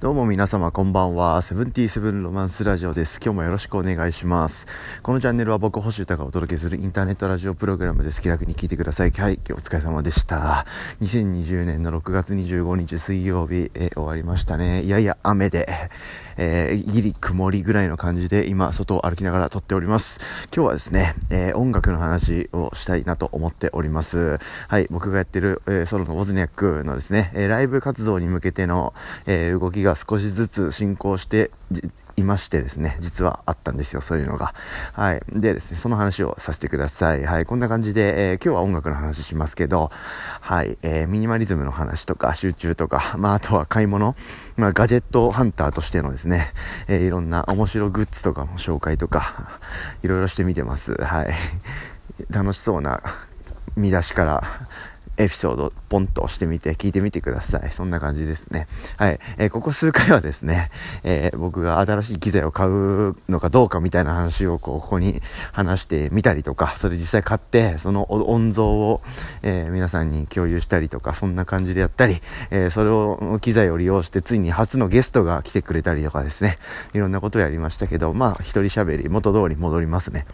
どうも皆様こんばんは。セブンティーセブンロマンスラジオです。今日もよろしくお願いします。このチャンネルは僕、星歌がお届けするインターネットラジオプログラムです。気楽に聞いてください。はい、お疲れ様でした。2020年の6月25日水曜日、え終わりましたね。いやいや、雨で、えー、ギリ曇りぐらいの感じで今、外を歩きながら撮っております。今日はですね、えー、音楽の話をしたいなと思っております。はい、僕がやってる、えー、ソロのウォズニャックのですね、えライブ活動に向けての、え動きがが少しずつ進行していましてですね、実はあったんですよ、そういうのが。はい。でですね、その話をさせてください。はい。こんな感じで、えー、今日は音楽の話しますけど、はい。えー、ミニマリズムの話とか、集中とか、まあ、あとは買い物、まあ、ガジェットハンターとしてのですね、えー、いろんな面白グッズとかの紹介とか、いろいろしてみてます。はい。楽しそうな見出しから、エピソードポンと押してみて聞いてみてください。そんな感じですね。はい。えー、ここ数回はですね、えー、僕が新しい機材を買うのかどうかみたいな話をこう、ここに話してみたりとか、それ実際買って、その音像を、えー、皆さんに共有したりとか、そんな感じでやったり、えそれを、機材を利用して、ついに初のゲストが来てくれたりとかですね、いろんなことをやりましたけど、まあ、一人喋り、元通り戻りますね。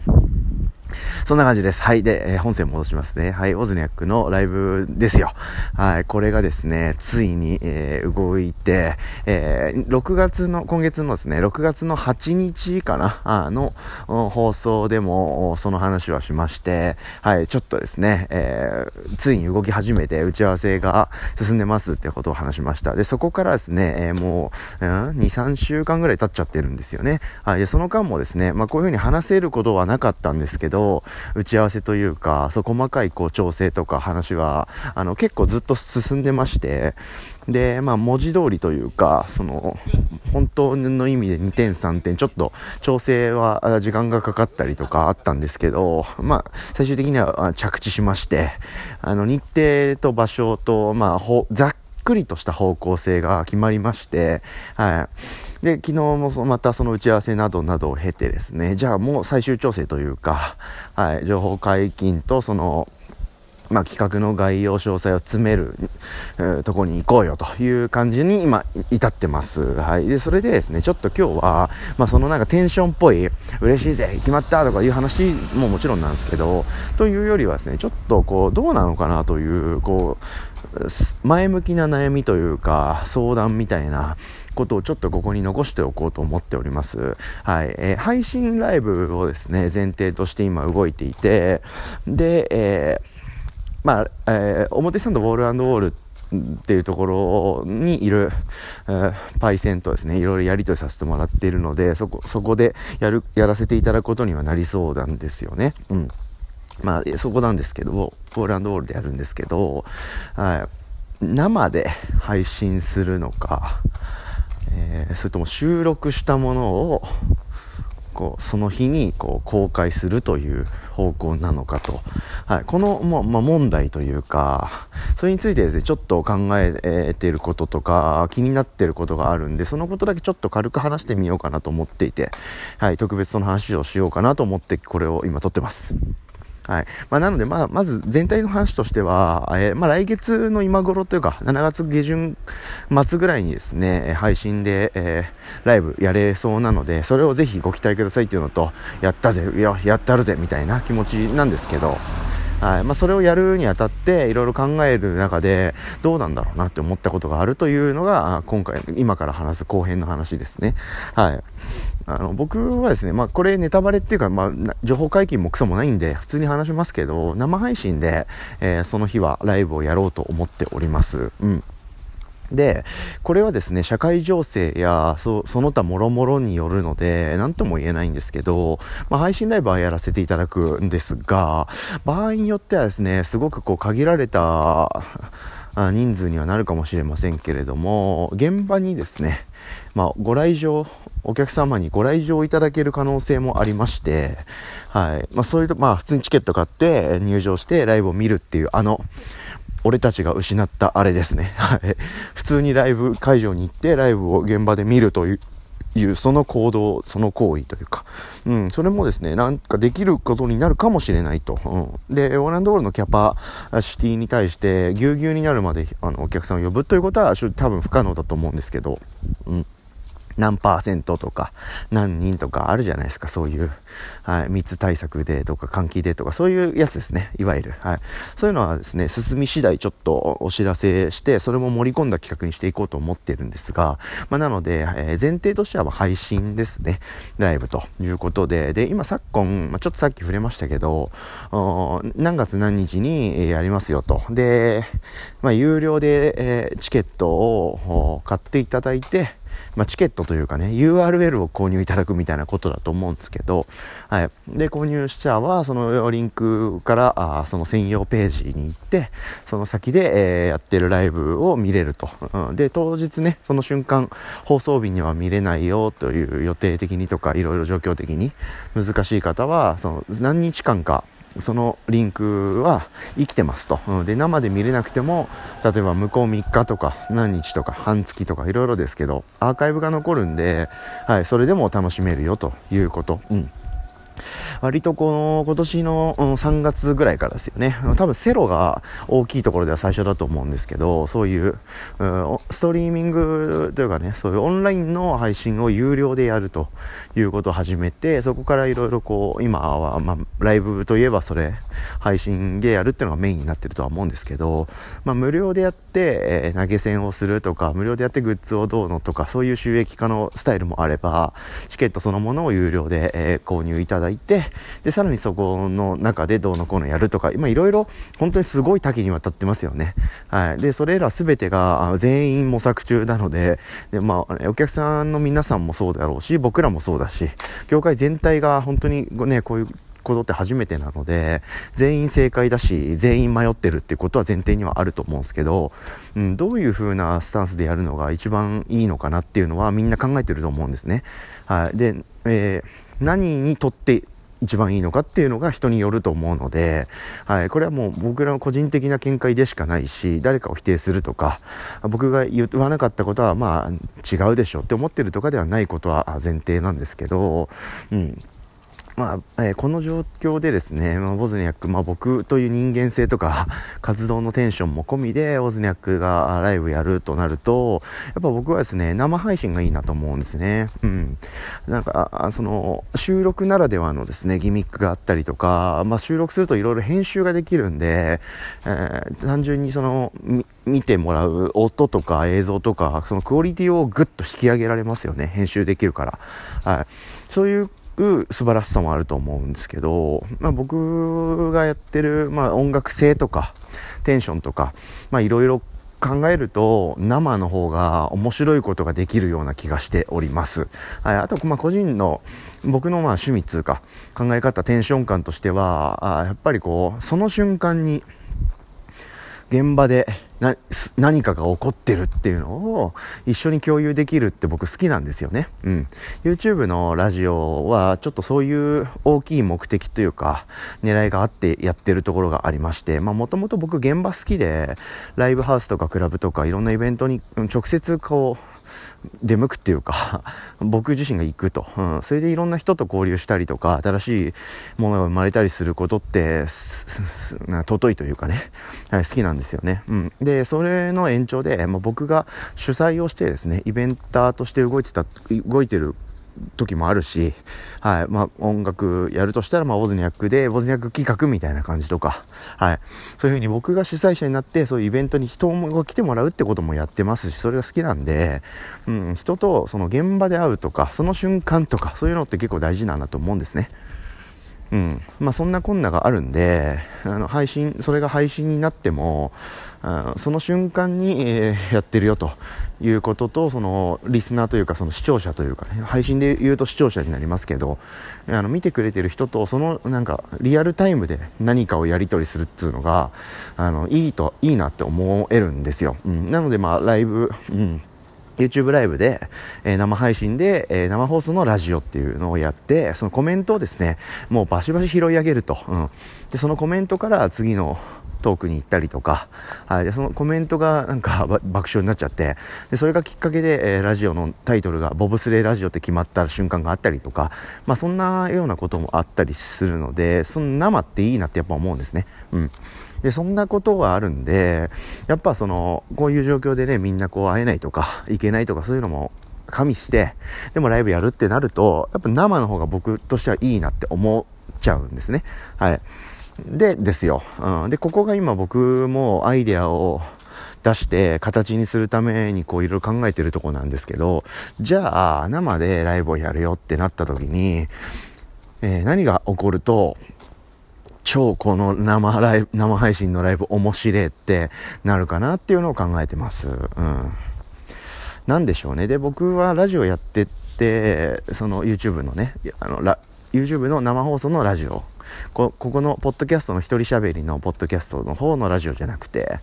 そんな感じです。はい。で、えー、本線戻しますね。はい。オズニャックのライブですよ。はい。これがですね、ついに、えー、動いて、えー、6月の、今月のですね、6月の8日かな、あの、放送でも、その話はしまして、はい。ちょっとですね、えー、ついに動き始めて、打ち合わせが進んでますってことを話しました。で、そこからですね、えー、もう、うん、2、3週間ぐらい経っちゃってるんですよね。はい。で、その間もですね、まあ、こういうふうに話せることはなかったんですけど、打ち合わせというか、そう細かいこう調整とか話は、あの結構ずっと進んでまして、で、まあ文字通りというか、その、本当の意味で2点3点、ちょっと調整は時間がかかったりとかあったんですけど、まあ最終的には着地しまして、あの日程と場所と、まあざっくりとした方向性が決まりまして、はい。で、昨日もまたその打ち合わせなどなどを経てですね、じゃあもう最終調整というか、はい、情報解禁とその、まあ、企画の概要詳細を詰める、えー、とこに行こうよという感じに今至ってます。はい。で、それでですね、ちょっと今日は、まあ、そのなんかテンションっぽい、嬉しいぜ、決まったとかいう話ももちろんなんですけど、というよりはですね、ちょっとこう、どうなのかなという、こう、前向きな悩みというか、相談みたいな、ことをちょっとここに残しておこうと思っております。はい。えー、配信ライブをですね、前提として今動いていて、で、えーまあ、えー、表参道ウォールウォールっていうところにいる、えー、パイセンとですね、いろいろやり取りさせてもらっているので、そこ、そこでやる、やらせていただくことにはなりそうなんですよね。うん。まあ、そこなんですけど、ウォールウォールでやるんですけど、はい。生で配信するのか、えー、それとも収録したものをこうその日にこう公開するという方向なのかと、はい、この、まま、問題というかそれについてですねちょっと考えていることとか気になっていることがあるんでそのことだけちょっと軽く話してみようかなと思っていて、はい、特別その話をしようかなと思ってこれを今撮ってます。はい。まあ、なので、まあ、まず全体の話としては、えー、まあ、来月の今頃というか、7月下旬末ぐらいにですね、配信で、えー、ライブやれそうなので、それをぜひご期待くださいっていうのと、やったぜ、いや、やったるぜ、みたいな気持ちなんですけど、はいまあ、それをやるにあたっていろいろ考える中でどうなんだろうなって思ったことがあるというのが今回今から話す後編の話ですね。はい。あの僕はですね、まあ、これネタバレっていうか、まあ、情報解禁もクソもないんで普通に話しますけど生配信で、えー、その日はライブをやろうと思っております。うんで、これはですね、社会情勢やその他諸々によるので、何とも言えないんですけど、まあ、配信ライブはやらせていただくんですが、場合によってはですね、すごくこう限られた人数にはなるかもしれませんけれども、現場にですね、まあ、ご来場、お客様にご来場いただける可能性もありまして、はい。まあ、そういうと、まあ、普通にチケット買って入場してライブを見るっていう、あの、俺たちが失ったあれですね。はい。普通にライブ会場に行ってライブを現場で見るといういうその行動、その行為というか、うん、それもですね、なんかできることになるかもしれないと。うん、で、オーランドールのキャパシティに対してぎゅうぎゅうになるまであのお客さんを呼ぶということは多分不可能だと思うんですけど、うん。何パーセントとか、何人とかあるじゃないですか、そういう、はい、密対策でとか、換気でとか、そういうやつですね、いわゆる。はい。そういうのはですね、進み次第ちょっとお知らせして、それも盛り込んだ企画にしていこうと思ってるんですが、まあ、なので、えー、前提としては配信ですね、ライブということで、で、今昨今、まあ、ちょっとさっき触れましたけど、何月何日に、やりますよと。で、まあ、有料で、えー、チケットを買っていただいて、まあ、チケットというかね、URL を購入いただくみたいなことだと思うんですけど、はい。で、購入者は、そのリンクから、あその専用ページに行って、その先で、えー、やってるライブを見れると、うん。で、当日ね、その瞬間、放送日には見れないよという予定的にとか、いろいろ状況的に難しい方は、その何日間か、そのリンクは生きてますと。うん、で、生で見れなくても、例えば向こう3日とか何日とか半月とかいろいろですけど、アーカイブが残るんで、はい、それでも楽しめるよということ。うん。割とこの今年の3月ぐらいからですよね。多分セロが大きいところでは最初だと思うんですけど、そういう、ストリーミングというかね、そういうオンラインの配信を有料でやるということを始めて、そこからいろいろこう、今は、まあ、ライブといえばそれ、配信でやるっていうのがメインになってるとは思うんですけど、まあ、無料でやって、投げ銭をするとか、無料でやってグッズをどうのとか、そういう収益化のスタイルもあれば、チケットそのものを有料で、購入いただいて、で、さらにそこの中でどうのこうのやるとか、今いろいろ本当にすごい多岐にわたってますよね。はい。で、それら全てが全員模索中なので、で、まあ、お客さんの皆さんもそうだろうし、僕らもそうだし、業界全体が本当にね、こういうことって初めてなので、全員正解だし、全員迷ってるっていうことは前提にはあると思うんですけど、うん、どういう風なスタンスでやるのが一番いいのかなっていうのはみんな考えてると思うんですね。はい。で、えー、何にとって一番いいのかっていうのが人によると思うので、はい、これはもう僕らの個人的な見解でしかないし、誰かを否定するとか、僕が言わなかったことはまあ違うでしょって思ってるとかではないことは前提なんですけど、うん。まあ、えー、この状況でですね、まあ、ボズニャック、まあ、僕という人間性とか 活動のテンションも込みで、ボズニャックがライブやるとなると、やっぱ僕はですね、生配信がいいなと思うんですね。うん。なんか、その、収録ならではのですね、ギミックがあったりとか、まあ、収録するといろいろ編集ができるんで、えー、単純にその、見てもらう音とか映像とか、そのクオリティをぐっと引き上げられますよね。編集できるから。はい。そういうう素晴らしさもあると思うんですけど、まあ、僕がやってる、まあ、音楽性とかテンションとかいろいろ考えると生の方が面白いことができるような気がしております。はい、あと、まあ、個人の僕のまあ趣味つうか考え方テンション感としてはあやっぱりこうその瞬間に現場でな何かが起こってるっていうのを一緒に共有できるって僕好きなんですよね。うん。YouTube のラジオはちょっとそういう大きい目的というか狙いがあってやってるところがありまして、まあもともと僕現場好きでライブハウスとかクラブとかいろんなイベントに直接こう出向くっていうか 僕自身が行くと、うん、それでいろんな人と交流したりとか新しいものが生まれたりすることって尊いというかね、はい、好きなんですよね、うん、でそれの延長で、まあ、僕が主催をしてですねイベンターとして動いてた動いてる時もあるし、はい。まあ、音楽やるとしたら、まあ、オズニャックで、ボズニャック企画みたいな感じとか、はい。そういうふうに僕が主催者になって、そういうイベントに人が来てもらうってこともやってますし、それが好きなんで、うん、人とその現場で会うとか、その瞬間とか、そういうのって結構大事なんだと思うんですね。うん。まあ、そんなこんながあるんで、あの、配信、それが配信になっても、あその瞬間に、えー、やってるよということと、その、リスナーというか、その視聴者というかね、配信で言うと視聴者になりますけど、あの、見てくれてる人と、その、なんか、リアルタイムで何かをやり取りするっていうのが、あの、いいと、いいなって思えるんですよ。うん。なので、まあ、ライブ、うん。YouTube ライブで、えー、生配信で、えー、生放送のラジオっていうのをやって、そのコメントをですね、もうバシバシ拾い上げると。うん。で、そのコメントから次のトークに行ったりとか、はい、でそのコメントがなんか 爆笑になっちゃってでそれがきっかけで、えー、ラジオのタイトルが「ボブスレーラジオ」って決まった瞬間があったりとか、まあ、そんなようなこともあったりするのでその生っていいなってやっぱ思うんですね。うん。でそんなことがあるんでやっぱそのこういう状況でねみんなこう会えないとか行けないとかそういうのも加味してでもライブやるってなるとやっぱ生の方が僕としてはいいなって思っちゃうんですね。はい。でですよ、うん、でここが今僕もアイデアを出して形にするためにこういろいろ考えてるとこなんですけどじゃあ生でライブをやるよってなった時に、えー、何が起こると超この生ライブ生配信のライブ面白いってなるかなっていうのを考えてます。うんなんでしょうね。で、僕はラジオやってって、その YouTube のね、あの、YouTube の生放送のラジオ。ここのポッドキャストの一人喋りのポッドキャストの方のラジオじゃなくて、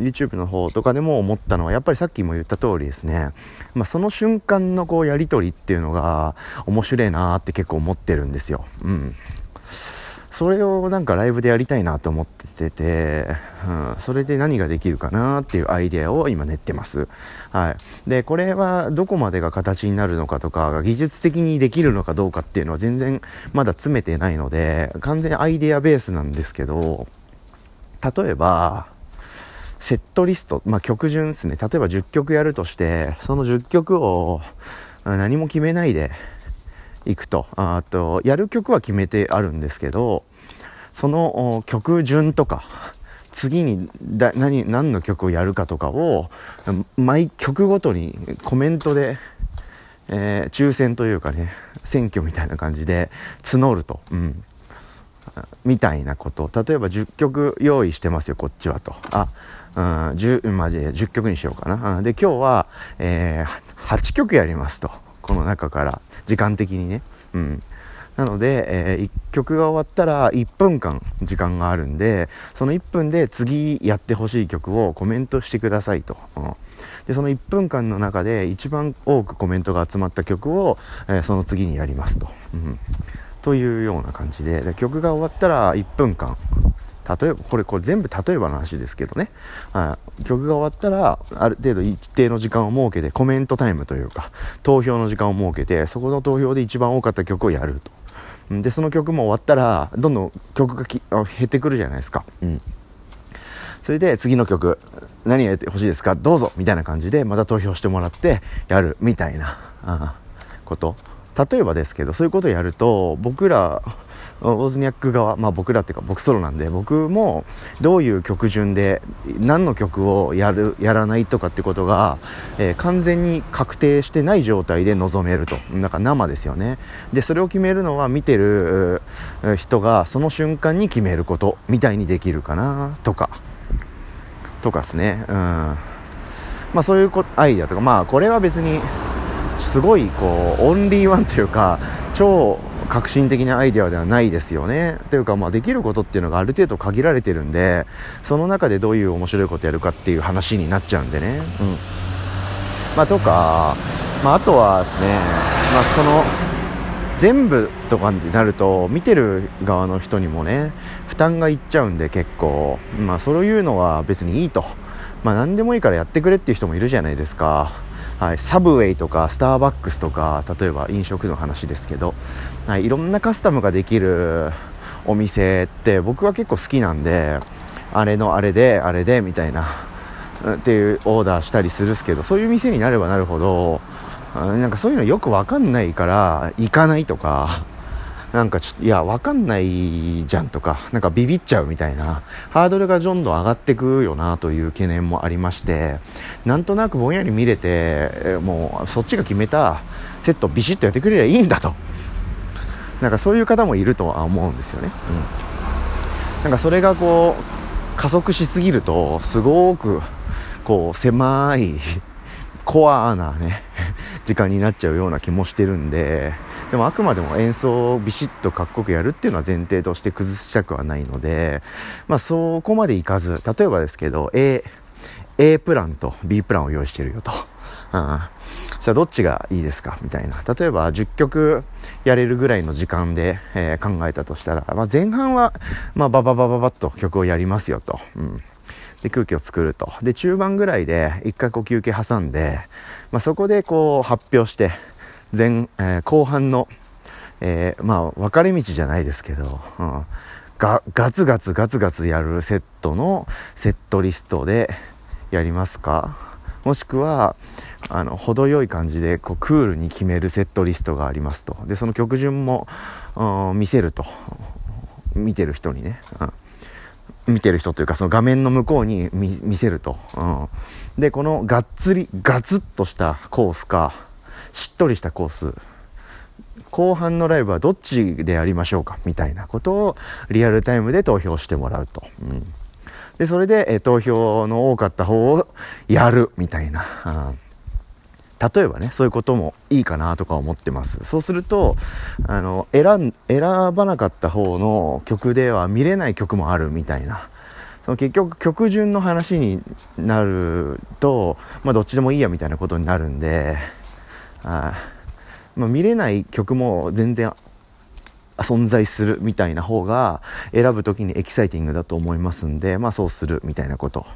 YouTube の方とかでも思ったのはやっぱりさっきも言った通りですね、まあ、その瞬間のこうやり取りっていうのが面白いなって結構思ってるんですよ。うんそれをなんかライブでやりたいなと思っててて、うん、それで何ができるかなっていうアイデアを今練ってます。はい。で、これはどこまでが形になるのかとか、技術的にできるのかどうかっていうのは全然まだ詰めてないので、完全アイデアベースなんですけど、例えば、セットリスト、まあ、曲順ですね。例えば10曲やるとして、その10曲を何も決めないで、いくとあとやる曲は決めてあるんですけどその曲順とか次にだ何何の曲をやるかとかを毎曲ごとにコメントで、えー、抽選というかね選挙みたいな感じで募ると、うん、みたいなこと。例えば10曲用意してますよこっちはと。あ、うん、10, まあ、10曲にしようかな、で今日は、えー、8曲やりますと。この中から時間的にね。うん。なので、えー、1曲が終わったら1分間時間があるんでその1分で次やってほしい曲をコメントしてくださいと、うん、でその1分間の中で一番多くコメントが集まった曲を、えー、その次にやりますと、うん、というような感じで。で曲が終わったら1分間例えばこれこれ全部例えばの話ですけどね、はい、曲が終わったらある程度一定の時間を設けてコメントタイムというか投票の時間を設けてそこの投票で一番多かった曲をやると。でその曲も終わったらどんどん曲がき減ってくるじゃないですか、うん、それで次の曲何やってほしいですか？どうぞ！みたいな感じでまた投票してもらってやるみたいなこと。例えばですけどそういうことをやると僕らオーズニャック側、まあ、僕らっていうか僕ソロなんで僕もどういう曲順で何の曲をやるやらないとかってことが、えー、完全に確定してない状態で臨めると。なんか生ですよね。でそれを決めるのは見てる人がその瞬間に決めることみたいにできるかなとか。とかですね。うん。まあそういうアイデアとか。まあこれは別にすごいこうオンリーワンというか超革新的なアイデアではないですよね。というか、まあ、できることっていうのがある程度限られてるんでその中でどういう面白いことやるかっていう話になっちゃうんでね、うん。まあ、とか、まあ、あとはですね、まあ、その全部とかになると見てる側の人にもね負担がいっちゃうんで結構、まあ、そういうのは別にいいと、まあ、何でもいいからやってくれっていう人もいるじゃないですか。はい、サブウェイとかスターバックスとか例えば飲食の話ですけど、はい、いろんなカスタムができるお店って僕は結構好きなんであれのあれであれでみたいなっていうオーダーしたりするんですけどそういう店になればなるほどなんかそういうのよく分かんないから行かないとかなんかちょっといや分かんないじゃんとかなんかビビっちゃうみたいなハードルがどんどん上がってくよなという懸念もありましてなんとなくぼんやり見れてもうそっちが決めたセットビシッとやってくれりゃいいんだと。なんかそういう方もいるとは思うんですよね、うん、なんかそれがこう加速しすぎるとすごくこう狭いコアなね 時間になっちゃうような気もしてるんででもあくまでも演奏をビシッとかっこよくやるっていうのは前提として崩したくはないので、まあ、そこまでいかず例えばですけど A, A プランと B プランを用意してるよと、うん、さあどっちがいいですか？みたいな。例えば10曲やれるぐらいの時間で、えー、考えたとしたら、まあ、前半は、まあ、バババババッと曲をやりますよと、うん、で空気を作ると。で中盤ぐらいで一回こう休憩挟んで、まあ、そこでこう発表して前、えー、後半の、えー、まあ分かれ道じゃないですけど、うん、ガガツガツガツガツやるセットのセットリストでやりますか？もしくはあの程よい感じでこうクールに決めるセットリストがありますと。でその曲順も、うん、見せると。見てる人にね、うん。見てる人というかその画面の向こうに見せると、うん、でこのがっつりガツッとしたコースかしっとりしたコース。後半のライブはどっちでやりましょうかみたいなことをリアルタイムで投票してもらうと、うん、でそれで、え投票の多かった方をやるみたいな、うん。例えばねそういうこともいいかなとか思ってます。そうするとあの選選ばなかった方の曲では見れない曲もあるみたいな。その結局曲順の話になると、まあ、どっちでもいいやみたいなことになるんであ、まあ、見れない曲も全然存在するみたいな方が選ぶ時にエキサイティングだと思いますんでまあそうするみたいなこと。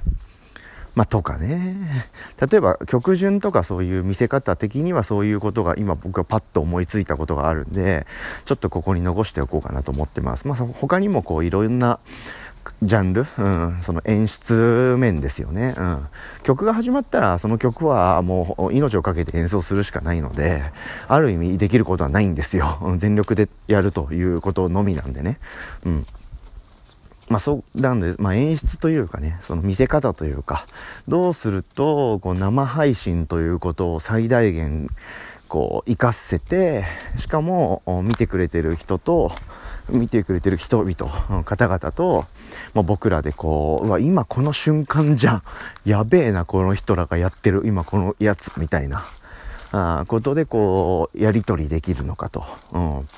まあ、とかね。例えば曲順とかそういう見せ方的にはそういうことが今僕はパッと思いついたことがあるんで、ちょっとここに残しておこうかなと思ってます。まあ、他にもこういろんなジャンル、うん、その演出面ですよね、うん。曲が始まったらその曲はもう命を懸けて演奏するしかないので、ある意味できることはないんですよ。全力でやるということのみなんでね。うん。まあそうなんで、まあ演出というかね、その見せ方というか、どうすると、こう生配信ということを最大限、こう、活かせて、しかも、見てくれてる人と、見てくれてる人々、方々と、まあ、僕らでこう、うわ、今この瞬間じゃん。やべえな、この人らがやってる、今このやつ、みたいな、あことでこう、やり取りできるのかと。うん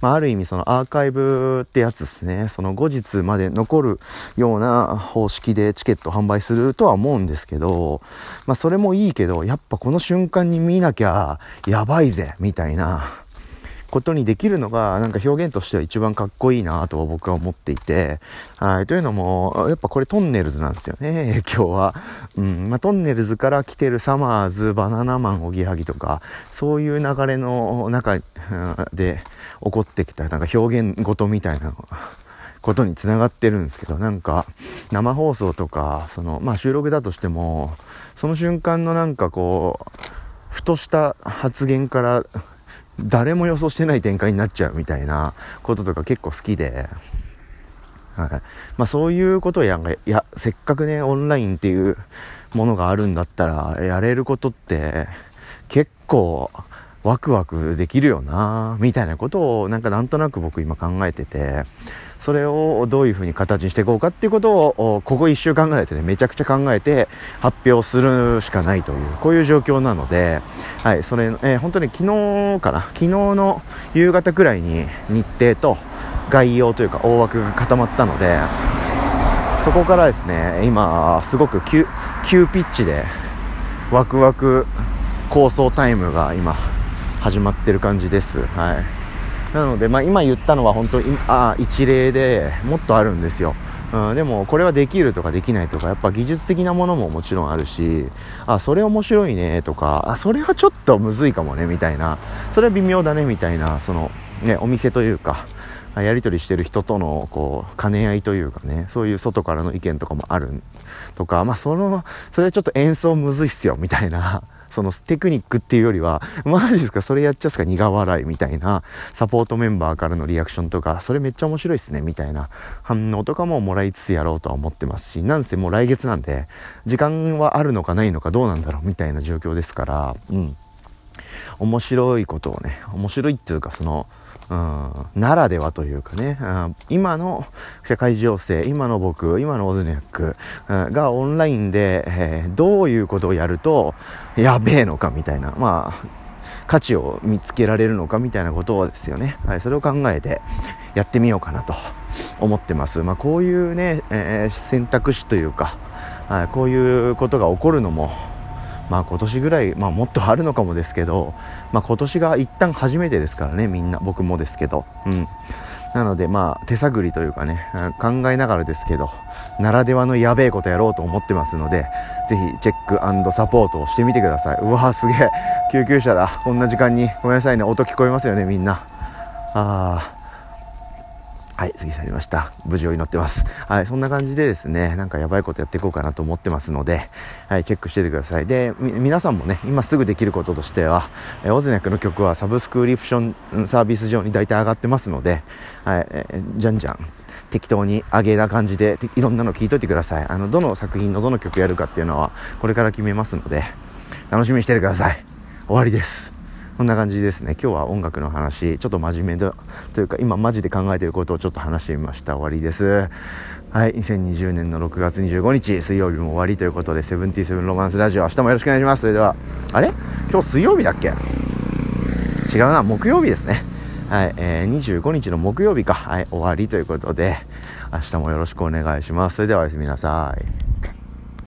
まあ、ある意味そのアーカイブってやつですね、その後日まで残るような方式でチケット販売するとは思うんですけど、まあ、それもいいけど、やっぱこの瞬間に見なきゃやばいぜ、みたいな、ことにできるのが、なんか表現としては一番かっこいいなと僕は思っていて、はい。というのも、やっぱこれトンネルズなんですよね、今日は。うん。まあ、トンネルズから来てるサマーズ、バナナマン、おぎはぎとか、そういう流れの中で起こってきた、なんか表現ごとみたいなことにつながってるんですけど、なんか、生放送とか、その、まあ収録だとしても、その瞬間のなんかこう、ふとした発言から誰も予想してない展開になっちゃうみたいなこととか結構好きで、はい。まあ、そういうことをやいやせっかくねオンラインっていうものがあるんだったらやれることって結構ワクワクできるよなみたいなことをなんかなんとなく僕今考えてて。それをどういうふうに形にしていこうかっていうことをここ1週間ぐらいでねめちゃくちゃ考えて発表するしかないというこういう状況なので、はいそれえー、本当に昨日かな昨日の夕方くらいに日程と概要というか大枠が固まったのでそこからですね今すごく急急ピッチでワクワク構想タイムが今始まってる感じです。はいなので、まあ、今言ったのは本当あ一例でもっとあるんですよ。うん、でもこれはできるとかできないとかやっぱ技術的なものももちろんあるしあそれ面白いねとかあそれはちょっとむずいかもねみたいなそれは微妙だねみたいなその、ね、お店というかやり取りしてる人とのこう兼ね合いというかねそういう外からの意見とかもあるとかまあそのそれはちょっと演奏むずいっすよみたいなそのテクニックっていうよりは、マジですかそれやっちゃうすか苦笑いみたいな、サポートメンバーからのリアクションとか、それめっちゃ面白いっすね、みたいな反応とかももらいつつやろうとは思ってますし、なんせもう来月なんで、時間はあるのかないのかどうなんだろうみたいな状況ですから、うん。面白いことをね、面白いっていうか、その、うん、ならではというかね、うん、今の社会情勢、今の僕、今のオズニャック、うん、がオンラインで、えー、どういうことをやるとやべえのかみたいな、まあ、価値を見つけられるのかみたいなことをですよね、はい、それを考えてやってみようかなと思ってます。まあ、こういうね、えー、選択肢というか、はい、こういうことが起こるのも、まあ今年ぐらい、まあもっとあるのかもですけど、まあ今年が一旦初めてですからね、みんな、僕もですけど。うん。なのでまあ手探りというかね、考えながらですけど、ならではのやべえことやろうと思ってますので、ぜひチェックサポートをしてみてください。うわすげえ、救急車だ。こんな時間に。ごめんなさいね、音聞こえますよね、みんな。ああ。はい、過ぎ去りました。無事を祈ってます。はい、そんな感じでですね、なんかやばいことやっていこうかなと思ってますので、はい、チェックしててください。で、皆さんもね、今すぐできることとしては、えオズニャクの曲はサブスクリプションサービス上に大体上がってますので、はい、えじゃんじゃん、適当に上げな感じで、いろんなの聞いといてください。あの、どの作品のどの曲やるかっていうのは、これから決めますので、楽しみにしててください。終わりです。こんな感じですね。今日は音楽の話。ちょっと真面目だというか今マジで考えていることをちょっと話してみました。終わりです。はい。2020年の6月25日水曜日も終わりということでセブンティーセブンロマンスラジオ。明日もよろしくお願いします。それではあれ？今日水曜日だっけ？違うな。木曜日ですね。はい、えー、25日の木曜日か、はい、終わりということで、明日もよろしくお願いします。それではおやすみなさい。